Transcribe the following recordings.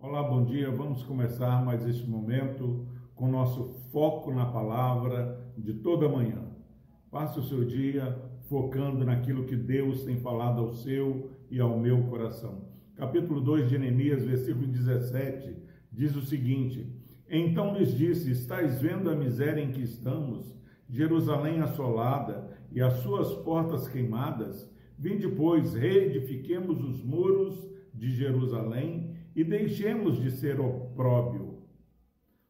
Olá, bom dia. Vamos começar mais este momento com nosso foco na palavra de toda manhã. Passe o seu dia focando naquilo que Deus tem falado ao seu e ao meu coração. Capítulo 2 de Neemias, versículo 17, diz o seguinte: Então lhes disse: Estais vendo a miséria em que estamos, Jerusalém assolada e as suas portas queimadas? Vinde, pois, reedifiquemos os muros de Jerusalém e deixemos de ser opróbio.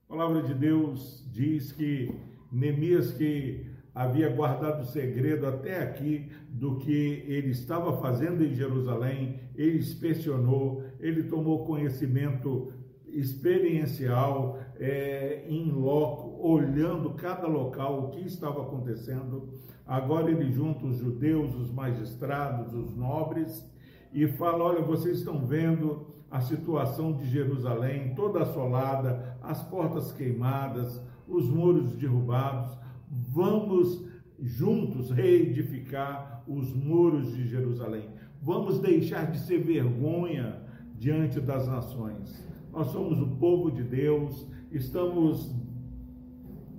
A palavra de Deus diz que Neemias, que havia guardado segredo até aqui do que ele estava fazendo em Jerusalém, ele inspecionou, ele tomou conhecimento experiencial é, em loco, olhando cada local, o que estava acontecendo. Agora ele junta os judeus, os magistrados, os nobres e fala: Olha, vocês estão vendo a situação de Jerusalém toda assolada, as portas queimadas, os muros derrubados Vamos juntos reedificar os muros de Jerusalém. Vamos deixar de ser vergonha diante das nações. Nós somos o povo de Deus, estamos,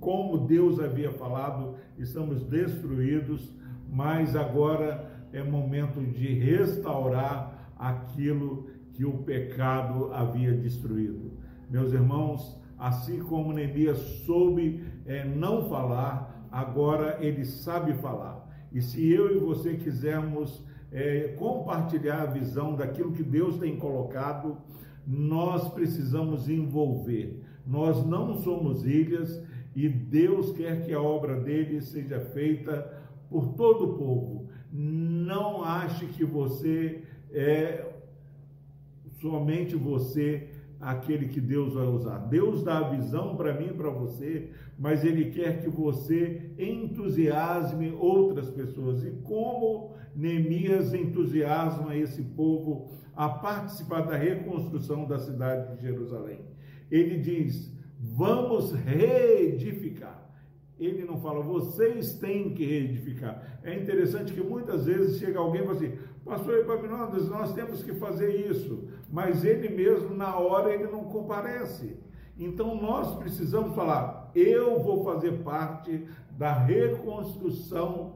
como Deus havia falado, estamos destruídos, mas agora é momento de restaurar aquilo que o pecado havia destruído. Meus irmãos, assim como Neemias soube é, não falar, agora ele sabe falar. E se eu e você quisermos é, compartilhar a visão daquilo que Deus tem colocado, nós precisamos envolver. Nós não somos ilhas e Deus quer que a obra dele seja feita por todo o povo. Não ache que você é somente você aquele que Deus vai usar. Deus dá a visão para mim e para você, mas Ele quer que você entusiasme outras pessoas. E como Neemias entusiasma esse povo a participar da reconstrução da cidade de Jerusalém? Ele diz: vamos reedificar. Ele não fala, vocês têm que reedificar. É interessante que muitas vezes chega alguém e fala assim, pastor Epaminondas, nós temos que fazer isso mas ele mesmo, na hora, ele não comparece. Então nós precisamos falar: eu vou fazer parte da reconstrução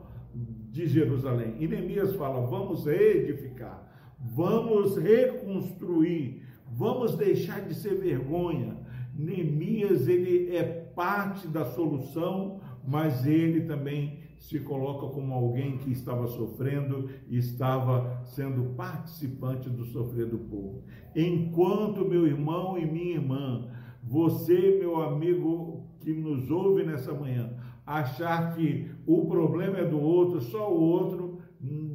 de Jerusalém. E Neemias fala: vamos reedificar, vamos reconstruir, vamos deixar de ser vergonha. Neemias ele é parte da solução, mas ele também se coloca como alguém que estava sofrendo e estava sendo participante do sofrer do povo. Enquanto meu irmão e minha irmã, você, meu amigo que nos ouve nessa manhã, achar que o problema é do outro, só o outro,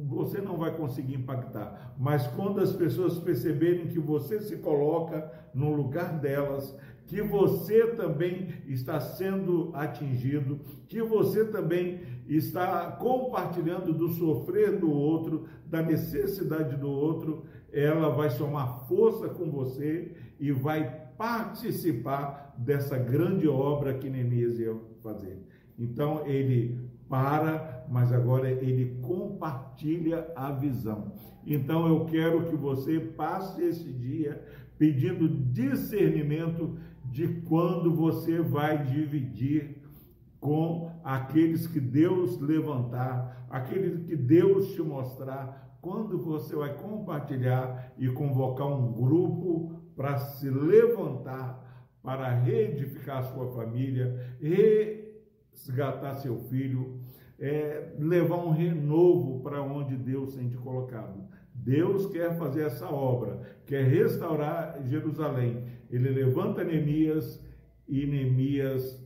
você não vai conseguir impactar. Mas quando as pessoas perceberem que você se coloca no lugar delas, que você também está sendo atingido, que você também está compartilhando do sofrer do outro, da necessidade do outro, ela vai somar força com você e vai participar dessa grande obra que Neemias ia fazer. Então ele para, mas agora ele compartilha a visão. Então eu quero que você passe esse dia pedindo discernimento de quando você vai dividir com aqueles que Deus levantar, aqueles que Deus te mostrar, quando você vai compartilhar e convocar um grupo para se levantar, para reedificar a sua família, resgatar seu filho, é, levar um renovo para onde Deus tem te colocado. Deus quer fazer essa obra, quer restaurar Jerusalém. Ele levanta Neemias e Neemias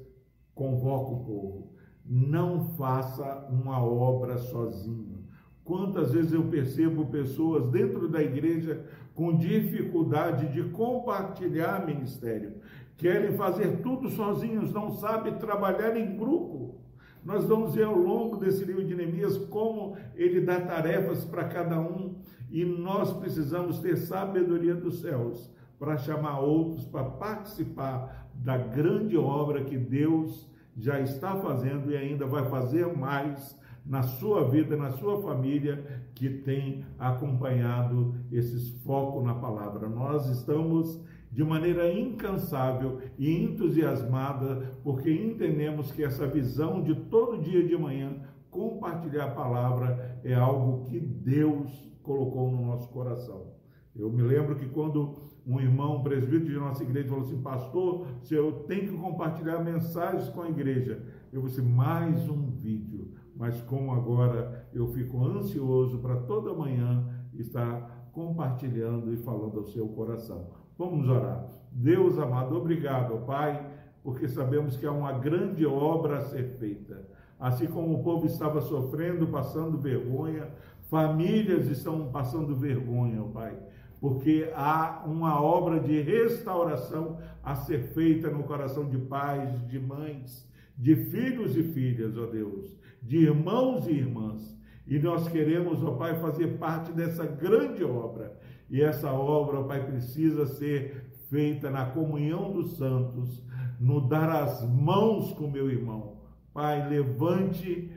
convoca o povo. Não faça uma obra sozinho. Quantas vezes eu percebo pessoas dentro da igreja com dificuldade de compartilhar ministério, querem fazer tudo sozinhos, não sabem trabalhar em grupo. Nós vamos ver ao longo desse livro de Neemias como ele dá tarefas para cada um e nós precisamos ter sabedoria dos céus para chamar outros para participar da grande obra que Deus já está fazendo e ainda vai fazer mais na sua vida, na sua família, que tem acompanhado esses focos na palavra. Nós estamos de maneira incansável e entusiasmada, porque entendemos que essa visão de todo dia de manhã compartilhar a palavra é algo que Deus colocou no nosso coração. Eu me lembro que quando um irmão, um presbítero de nossa igreja, falou assim: Pastor, se eu tenho que compartilhar mensagens com a igreja, eu ser mais um vídeo. Mas como agora eu fico ansioso para toda manhã estar compartilhando e falando ao seu coração. Vamos orar. Deus amado, obrigado, Pai, porque sabemos que há uma grande obra a ser feita. Assim como o povo estava sofrendo, passando vergonha, famílias estão passando vergonha, Pai porque há uma obra de restauração a ser feita no coração de pais, de mães, de filhos e filhas, ó Deus, de irmãos e irmãs. E nós queremos, ó Pai, fazer parte dessa grande obra. E essa obra, ó Pai, precisa ser feita na comunhão dos santos, no dar as mãos com meu irmão. Pai, levante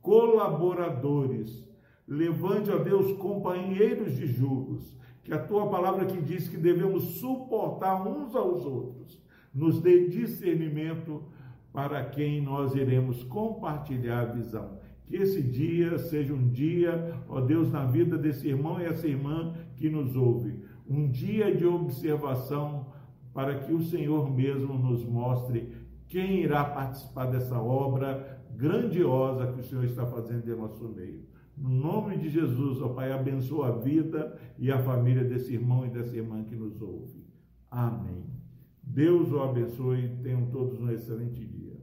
colaboradores, levante, ó Deus, companheiros de julgos, que a tua palavra que diz que devemos suportar uns aos outros, nos dê discernimento para quem nós iremos compartilhar a visão. Que esse dia seja um dia, ó Deus, na vida desse irmão e essa irmã que nos ouve, um dia de observação para que o Senhor mesmo nos mostre quem irá participar dessa obra grandiosa que o Senhor está fazendo em nosso meio. No nome de Jesus, ó Pai, abençoa a vida e a família desse irmão e dessa irmã que nos ouve. Amém. Deus o abençoe e tenham todos um excelente dia.